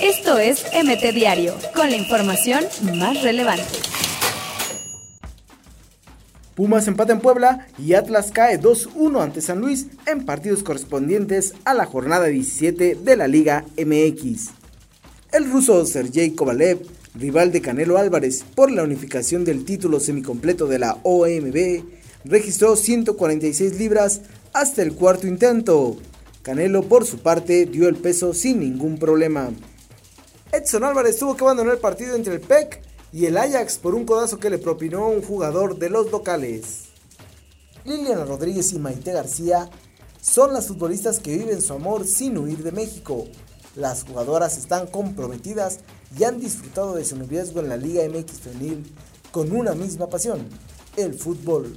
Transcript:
Esto es MT Diario, con la información más relevante. Pumas empata en Puebla y Atlas cae 2-1 ante San Luis en partidos correspondientes a la jornada 17 de la Liga MX. El ruso Sergei Kovalev, rival de Canelo Álvarez por la unificación del título semicompleto de la OMB, registró 146 libras hasta el cuarto intento. Canelo, por su parte, dio el peso sin ningún problema. Edson Álvarez tuvo que abandonar el partido entre el PEC y el Ajax por un codazo que le propinó un jugador de los locales. Liliana Rodríguez y Maite García son las futbolistas que viven su amor sin huir de México. Las jugadoras están comprometidas y han disfrutado de su noviazgo en la Liga MX Femenil con una misma pasión, el fútbol.